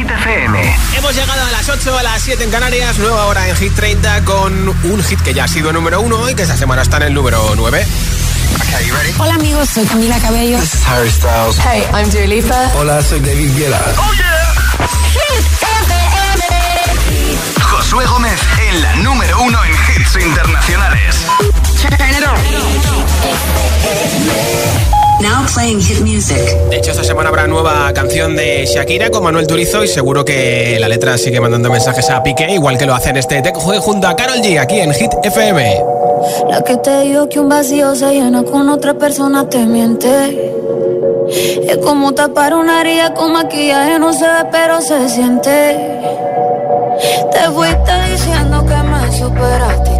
Hit FM. Hemos llegado a las 8, a las 7 en Canarias, nueva hora en Hit 30 con un hit que ya ha sido número 1 y que esta semana está en el número 9. Hola amigos, soy Camila Cabello. This is Harry Styles. Hey, I'm Dua Lipa. Hola, soy David Guetta. ¡Oh, yeah! Hit FM. Josué Gómez en la número 1 en hits internacionales. Now playing hit music. De hecho, esta semana habrá nueva canción de Shakira con Manuel Turizo y seguro que la letra sigue mandando mensajes a Piqué, igual que lo hace en este Tech Juegue junto a Carol G aquí en Hit FM. La que te digo que un vacío se llena con otra persona te miente. Es como tapar una herida con maquillaje, no se ve, pero se siente. Te fuiste diciendo que me superaste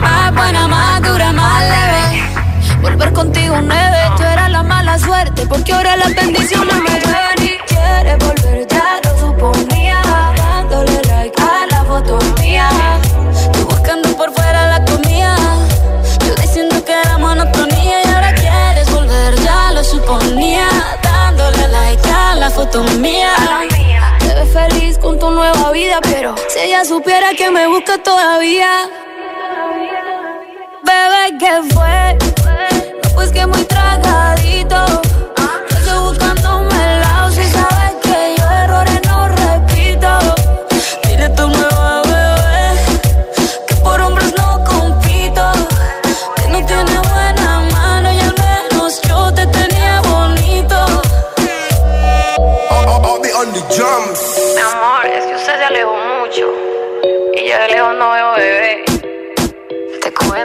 Más buena, más dura, más leve. Volver contigo nueve, tú eras la mala suerte. Porque ahora las bendiciones me ven y quieres volver, ya lo suponía. Dándole like a la foto mía. Tú buscando por fuera la comida. Yo diciendo que era monotonía. Y ahora quieres volver, ya lo suponía. Dándole like a la foto mía feliz con tu nueva vida, pero si ella supiera que me busca todavía. Bebé, ¿qué fue? pues que muy tragadito. Estoy buscándome el lado si sabes que yo errores no repito. Dile tu nueva bebé que por hombres no compito. Que no tiene buena mano y al menos yo te tenía bonito. I'll, be on the drums se alejó mucho y ya de lejos no veo bebé. Te come,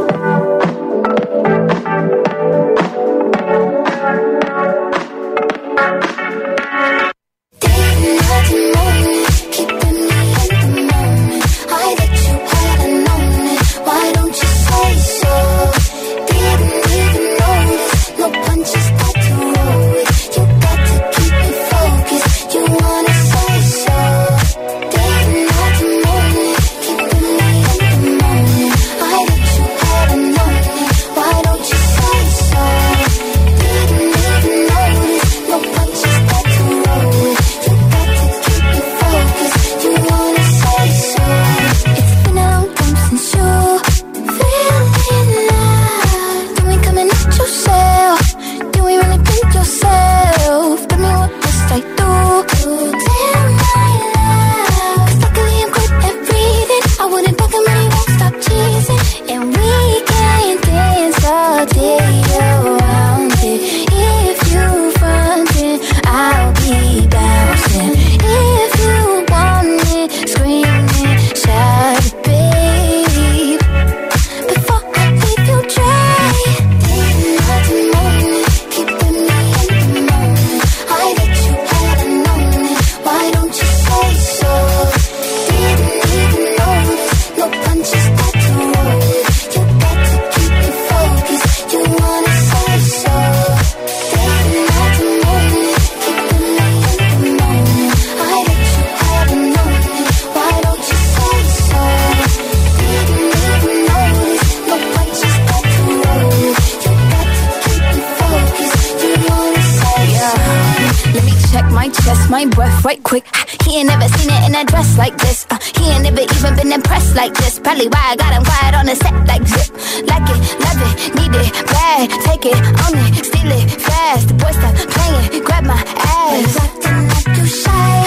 It, need it, bad. Take it, own it, steal it, fast. The boy stop playing, grab my ass. Acting like you shy.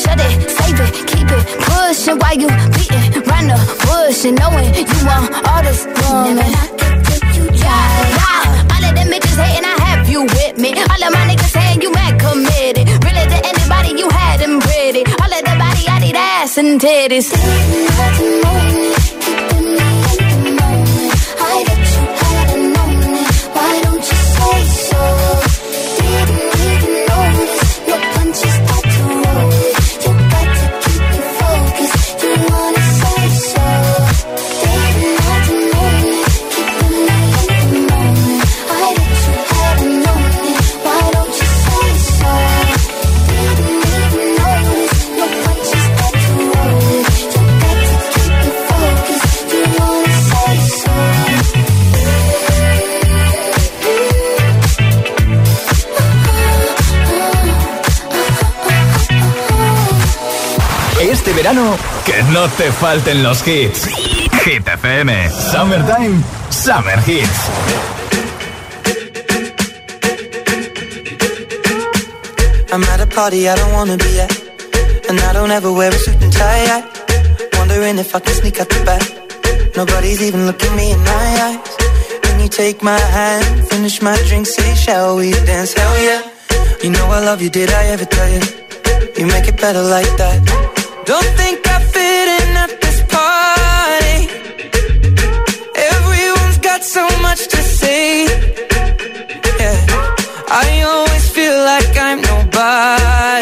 Shut it, save it, keep it pushing while you beating round the bush and knowing you want all this woman. Never knock it till you. Yeah, all of them bitches hating, I have you with me. All of my niggas saying you mad committed. Really to anybody you had them pretty. All of the body, I need ass and titties. Verano, que no te falten los hits. Hit FM, Summertime, Summer Hits. I'm at a party I don't wanna be at. And I don't ever wear a suit and tie. I wondering if I can sneak out the back. Nobody's even looking me in my eyes. Can you take my hand, finish my drink, say, shall we dance? Hell yeah. You know I love you, did I ever tell you? You make it better like that. Don't think I fit in at this party. Everyone's got so much to say. I always feel like I'm nobody.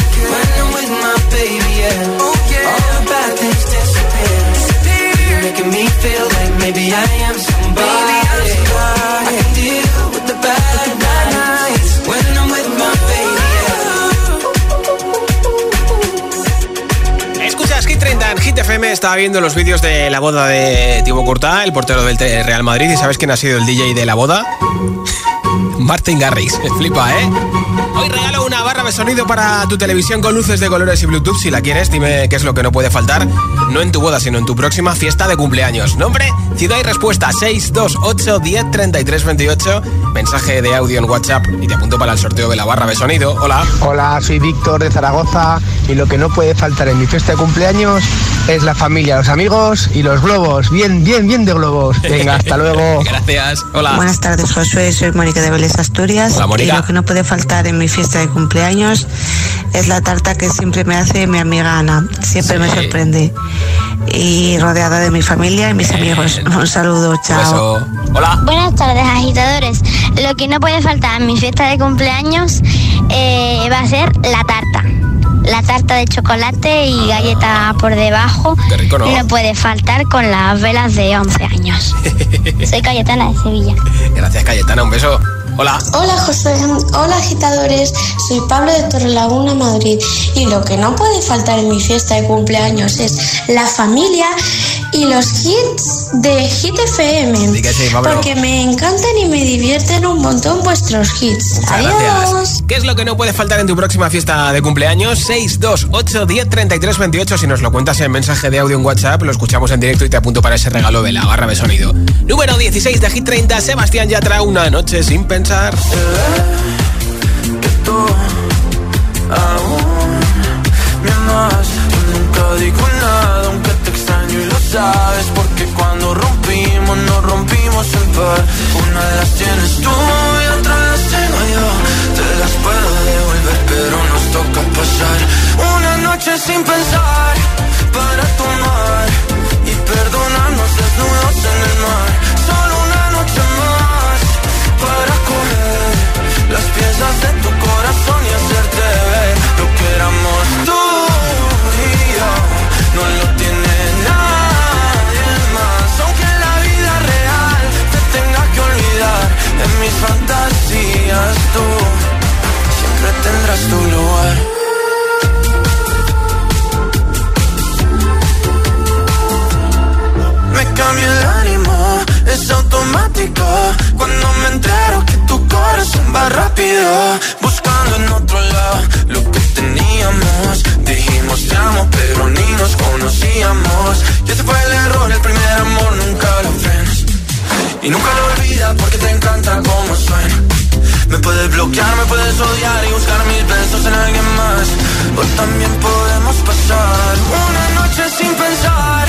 Estaba viendo los vídeos de la boda de Thibaut Courtois, el portero del Real Madrid. ¿Y sabes quién ha sido el DJ de la boda? Martin Garrix. Flipa, ¿eh? Hoy regalo una barra de sonido para tu televisión con luces de colores y Bluetooth. Si la quieres, dime qué es lo que no puede faltar. No en tu boda, sino en tu próxima fiesta de cumpleaños. Nombre, ciudad y respuesta 628 10 33 28. Mensaje de audio en WhatsApp y te apunto para el sorteo de la barra de sonido. Hola. Hola, soy Víctor de Zaragoza y lo que no puede faltar en mi fiesta de cumpleaños es la familia, los amigos y los globos. Bien, bien, bien de globos. Venga, hasta luego. Gracias. Hola. Buenas tardes, Josué. Soy Mónica de Vélez Asturias. Hola, Mónica. Y lo que no puede faltar en mi fiesta de cumpleaños es la tarta que siempre me hace mi amiga Ana. Siempre Sí. me sorprende. Y rodeada de mi familia y mis amigos. Un saludo, chao. beso. Hola. Buenas tardes, agitadores. Lo que no puede faltar en mi fiesta de cumpleaños eh, va a ser la tarta. La tarta de chocolate y galleta por debajo. Qué rico, ¿no? puede faltar con las velas de 11 años. Soy Cayetana de Sevilla. Gracias, Cayetana. Un beso. Hola. Hola José, hola agitadores, soy Pablo de Torrelaguna, Madrid. Y lo que no puede faltar en mi fiesta de cumpleaños es la familia y los hits de Hit FM Pablo. porque me encantan y me divierten un montón vuestros hits. Muchas Adiós. gracias. ¿Qué es lo que no puede faltar en tu próxima fiesta de cumpleaños? 628 10 33 28. Si nos lo cuentas en mensaje de audio en WhatsApp, lo escuchamos en directo y te apunto para ese regalo de la barra de sonido. Número 16 de Hit 30, Sebastián Yatra, una noche sin pensar. que tú aún me amas. Nunca digo nada, sabes. Porque cuando rompimos, nos rompimos en par. Una de las tienes tú y otra las tengo yo. Te las puedo devolver, pero nos toca pasar una noche sin pensar para tomar y perdonarnos desnudos en el mar. Solo una noche más para coger las piezas de tu corazón y hacerte ver lo que éramos tú y yo. No lo mis fantasías tú siempre tendrás tu lugar. Me cambia el ánimo, es automático. Cuando me entero que tu corazón va rápido Buscando en otro lado lo que teníamos. Dijimos te amo pero ni nos conocíamos Y ese fue el error, el primer amor nunca lo frenas Y nunca lo olvidas porque te encanta como suena me puedes bloquear, me puedes odiar y buscar mis besos en alguien más. O también podemos pasar una noche sin pensar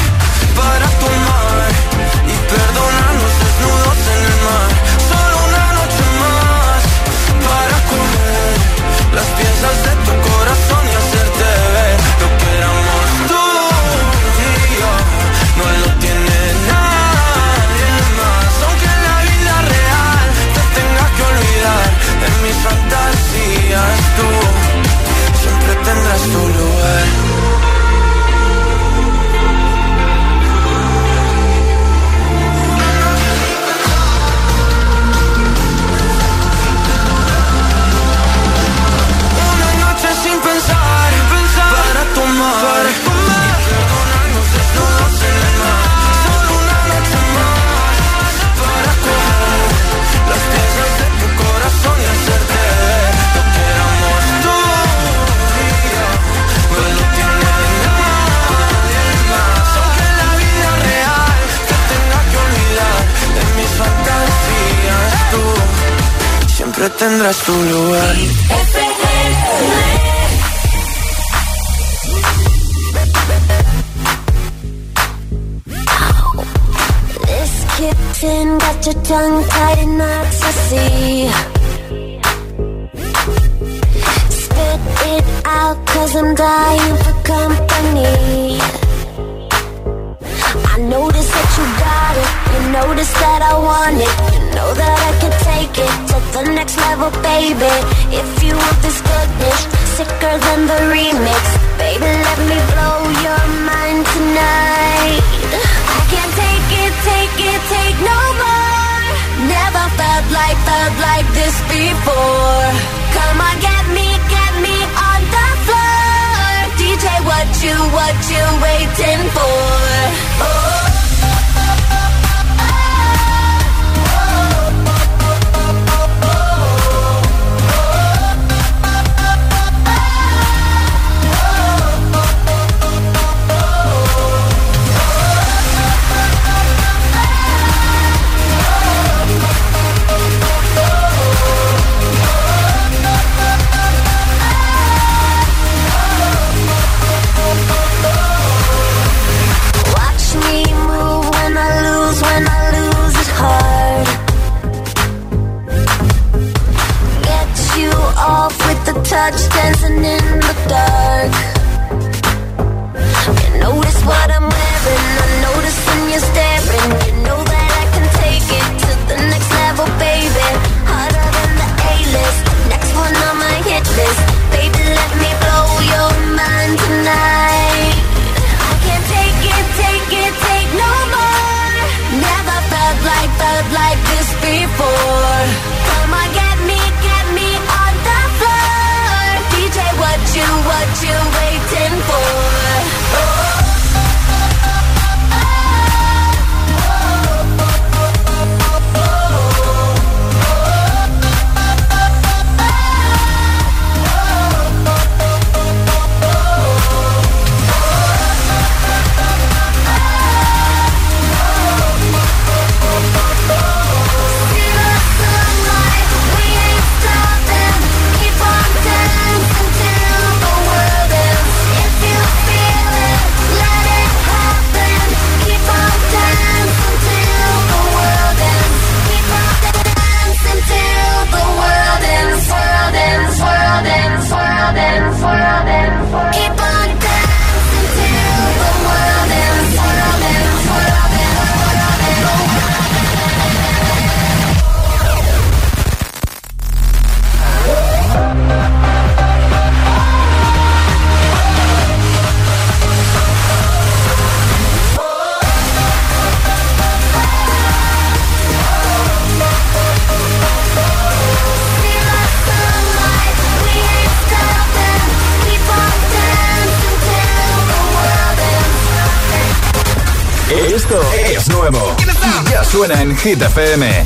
suena en Hit FM.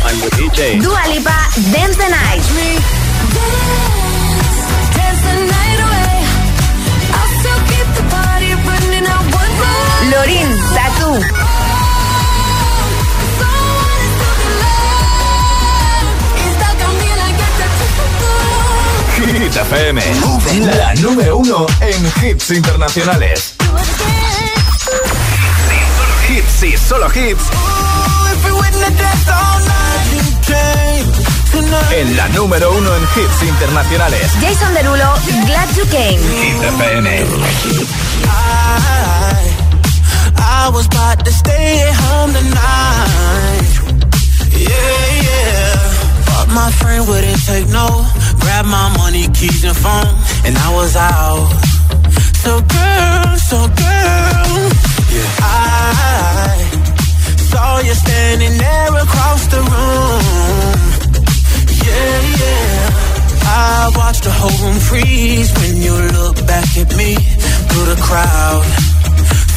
Dua Lipa, Dance the Night. Lorin, Tatu. Hit FM. La número uno en hits internacionales. Hits y solo hits. En la número uno en hits internacionales. Jason Derulo, Glad You Came. Hit FM. I, I was about to stay at home tonight. Yeah, yeah. But my friend wouldn't take no. Grab my money, keys, and phone. And I was out. So, girl, so, girl. Yeah. I saw you standing there across the room. Yeah, yeah. I watched the whole room freeze when you look back at me through the crowd.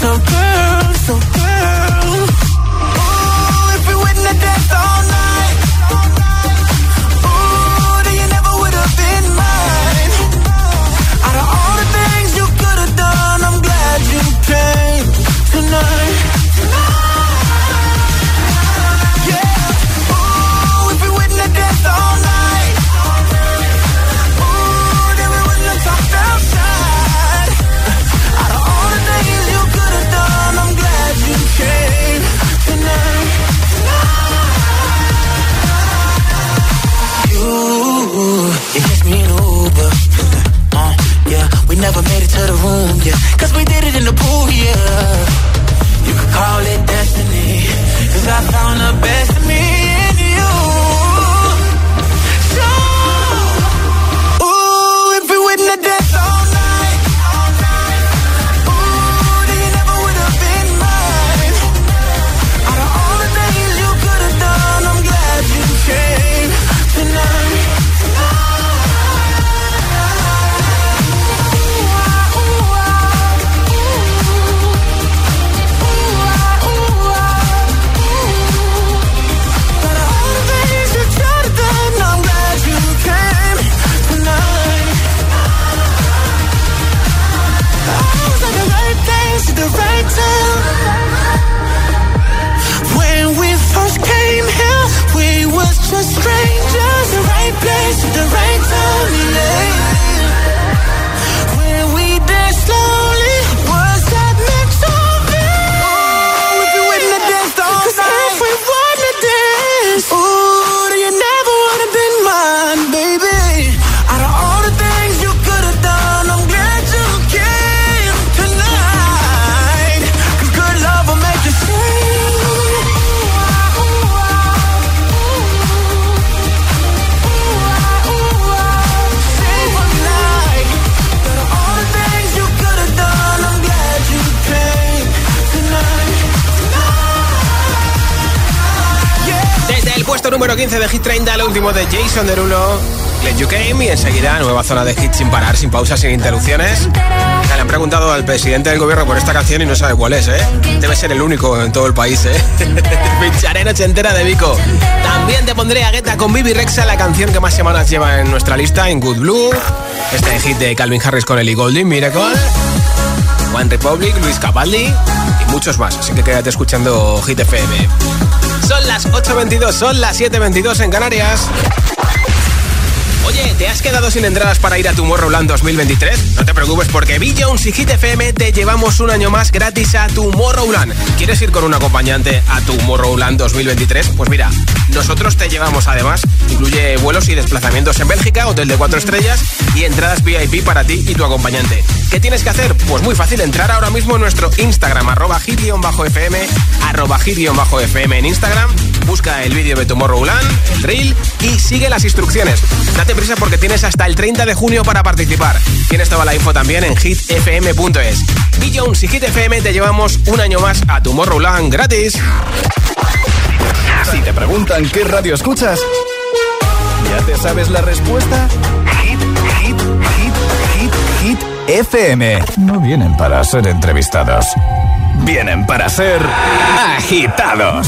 So girl, so girl, ooh, if we wouldn't have danced all night, never made it to the room, yeah. Cause we did it in the pool, yeah. You could call it destiny. Cause I found the best in me 15 de Hit 30, el último de Jason Derulo. Let You Came y enseguida nueva zona de hit sin parar, sin pausas, sin interrupciones. Le han preguntado al presidente del gobierno por esta canción y no sabe cuál es, ¿eh? Debe ser el único en todo el país, ¿eh? Pincharé noche entera de Vico. También te pondré a Guetta con Bibi Rexa, la canción que más semanas lleva en nuestra lista, en Good Blue. Este hit de Calvin Harris con Ellie Goulding, Miracle. One Republic, Luis Capaldi y muchos más. Así que quédate escuchando Hit FM. Son las 8.22, son las 7.22 en Canarias. Oye, ¿te has quedado sin entradas para ir a Tomorrowland 2023? No te preocupes porque Bill Jones y Hit FM te llevamos un año más gratis a Tomorrowland. ¿Quieres ir con un acompañante a Tomorrowland 2023? Pues mira, nosotros te llevamos además. Incluye vuelos y desplazamientos en Bélgica, hotel de 4 estrellas y entradas VIP para ti y tu acompañante. ¿Qué tienes que hacer? Pues muy fácil, entrar ahora mismo en nuestro Instagram, arroba hit-fm, arroba hit-fm en Instagram, busca el vídeo de Tomorrowland, el reel y sigue las instrucciones. Date prisa porque tienes hasta el 30 de junio para participar. Tienes toda la info también en hitfm.es. Bill Jones y Hit te llevamos un año más a Tomorrowland gratis. Si te preguntan qué radio escuchas, ¿ya te sabes la respuesta? Hit, hit, hit, hit, hit, FM. No vienen para ser entrevistados, vienen para ser agitados.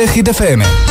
Reproduce Hit FM.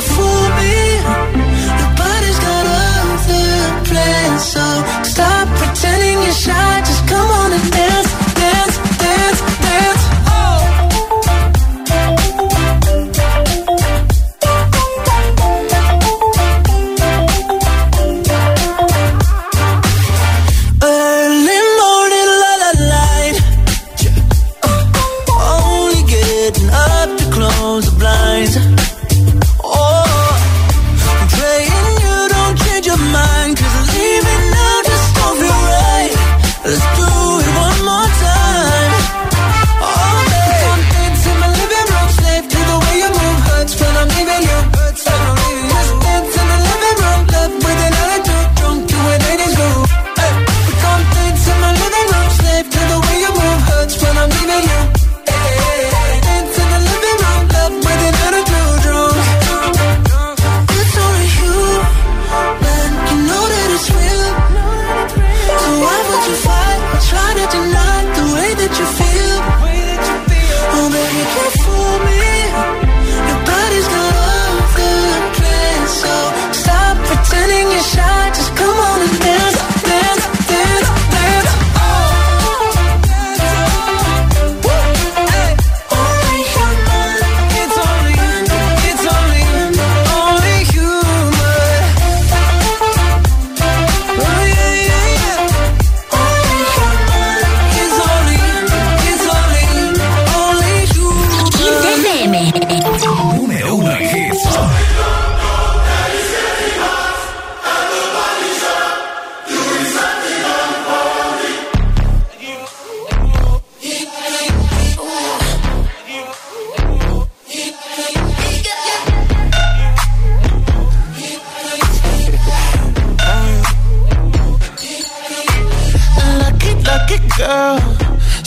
for me. Nobody's got other plans, so stop.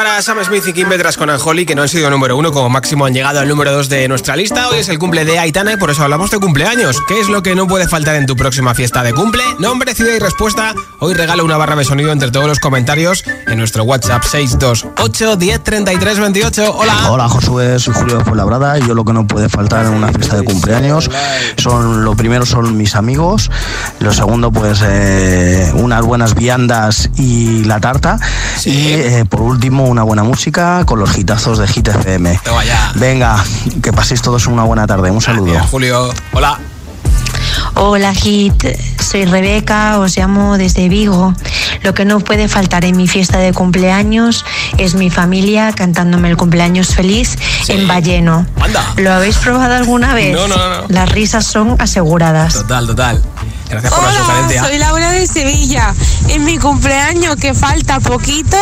para Sam Smith y Kim Petras con Anjoli, que no han sido número uno, como máximo han llegado al número 2 de nuestra lista. Hoy es el cumple de Aitana y por eso hablamos de cumpleaños. ¿Qué es lo que no puede faltar en tu próxima fiesta de cumple? Nombre, ciudad y respuesta. Hoy regalo una barra de sonido entre todos los comentarios en nuestro WhatsApp 628 10 28. Hola. Hola, Josué, soy Julio de Fuenlabrada y yo lo que no puede faltar en una fiesta de cumpleaños son, lo primero son mis amigos, lo segundo pues eh, unas buenas viandas y la tarta y eh, por último una buena música con los hitazos de Hit FM. Venga, que paséis todos una buena tarde. Un saludo. Julio. Hola. Hola Hit, soy Rebeca, os llamo desde Vigo. Lo que no puede faltar en mi fiesta de cumpleaños es mi familia cantándome el cumpleaños feliz en Balleno. ¿Lo habéis probado alguna vez? No, no, no. Las risas son aseguradas. Total, total. Gracias por la Hola, sugerencia. soy Laura de Sevilla. En mi cumpleaños, que falta poquito,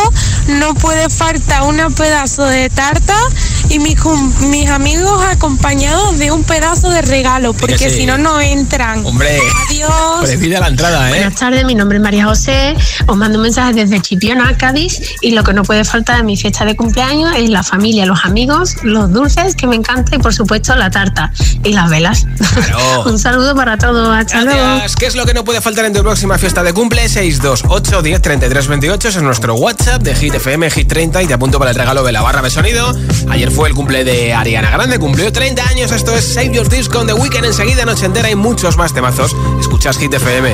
no puede faltar un pedazo de tarta y mis, mis amigos acompañados de un pedazo de regalo, porque sí. si no, no entran. Hombre, Adiós. precide la entrada, ¿eh? Buenas tardes, mi nombre es María José. Os mando un mensaje desde Chipiona, Cádiz. Y lo que no puede faltar en mi fiesta de cumpleaños es la familia, los amigos, los dulces que me encanta y, por supuesto, la tarta y las velas. un saludo para todos. Hasta luego. ¿Qué es lo que no puede faltar en tu próxima fiesta de cumple? 628 10 33 28 es nuestro WhatsApp de Hit FM, Hit 30 y te apunto para el regalo de la barra de sonido. Ayer fue el cumple de Ariana Grande, cumplió 30 años. Esto es Save Your Disc con The Weeknd. Enseguida, noche entera y muchos más temazos. Escuchas Hit FM.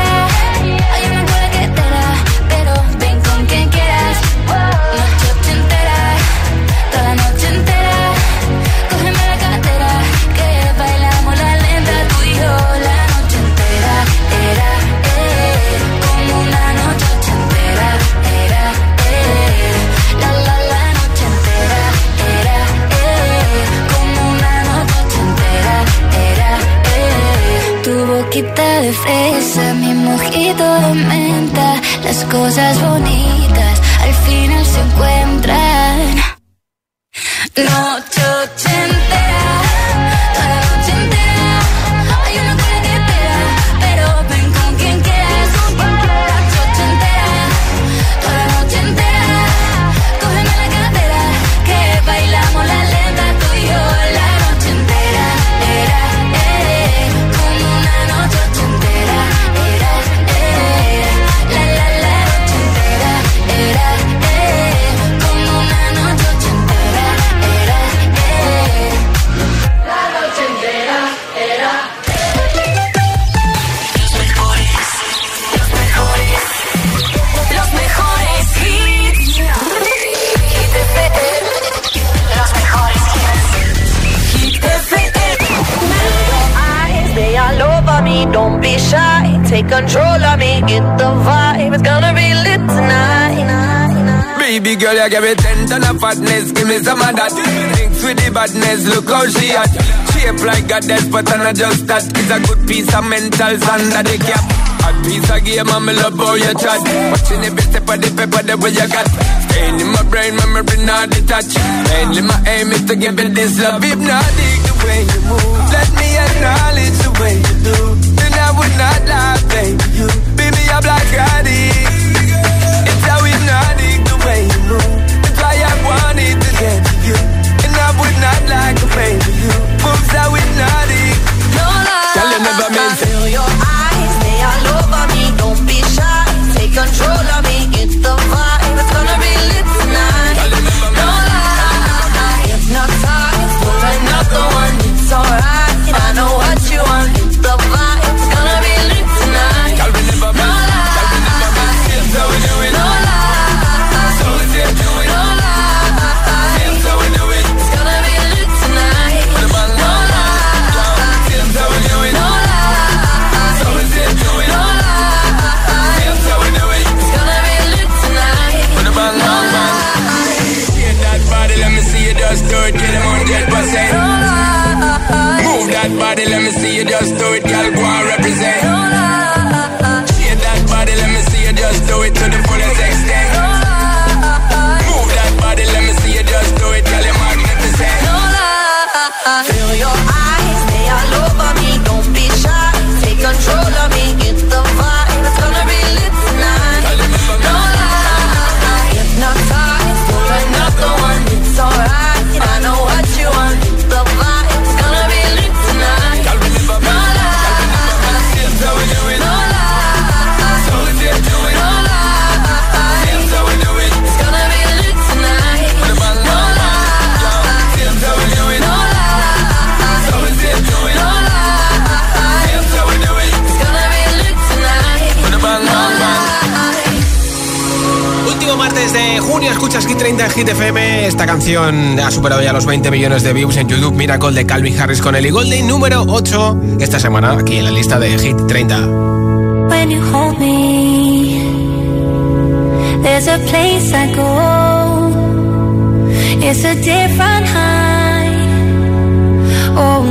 Mental under the cap. Hot piece of game, I'm love how you chat. Watching every step of the paper, the way you got. Staying in my brain, memory not detached. Mainly my aim is to give it this love. If not, dig the way you move. Let me acknowledge the way you do. Then I would not lie, baby. You beat me up like addict. 30 en Hit FM. Esta canción ha superado ya los 20 millones de views en YouTube. Miracle de Calvin Harris con Ellie Golding, número 8 esta semana aquí en la lista de Hit 30. When you hold me, there's a place I go. It's a different high. Oh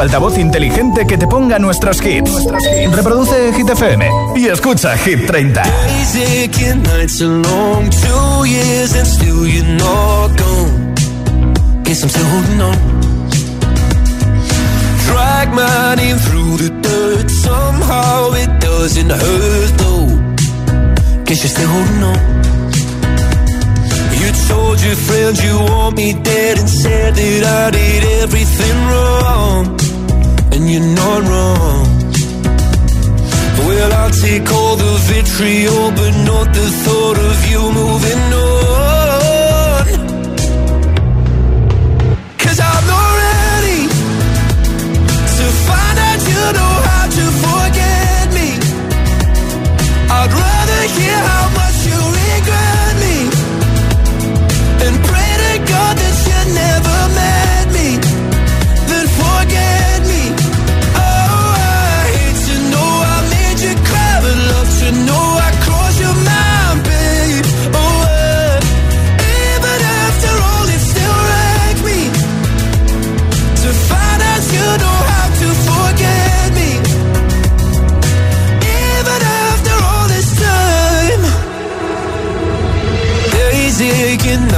tu altavoz inteligente que te ponga nuestros hits. Reproduce Hit FM y escucha Hit 30. Days aching, nights are long, two years and still you're not gone. Guess I'm still holding on. Drag my name through the dirt, somehow it doesn't hurt though. Guess you're still holding on. You told your friends you want me dead and said that I did everything wrong. But not the thought of you moving on. Cause I'm not ready to find out you know how to forget me. I'd rather hear how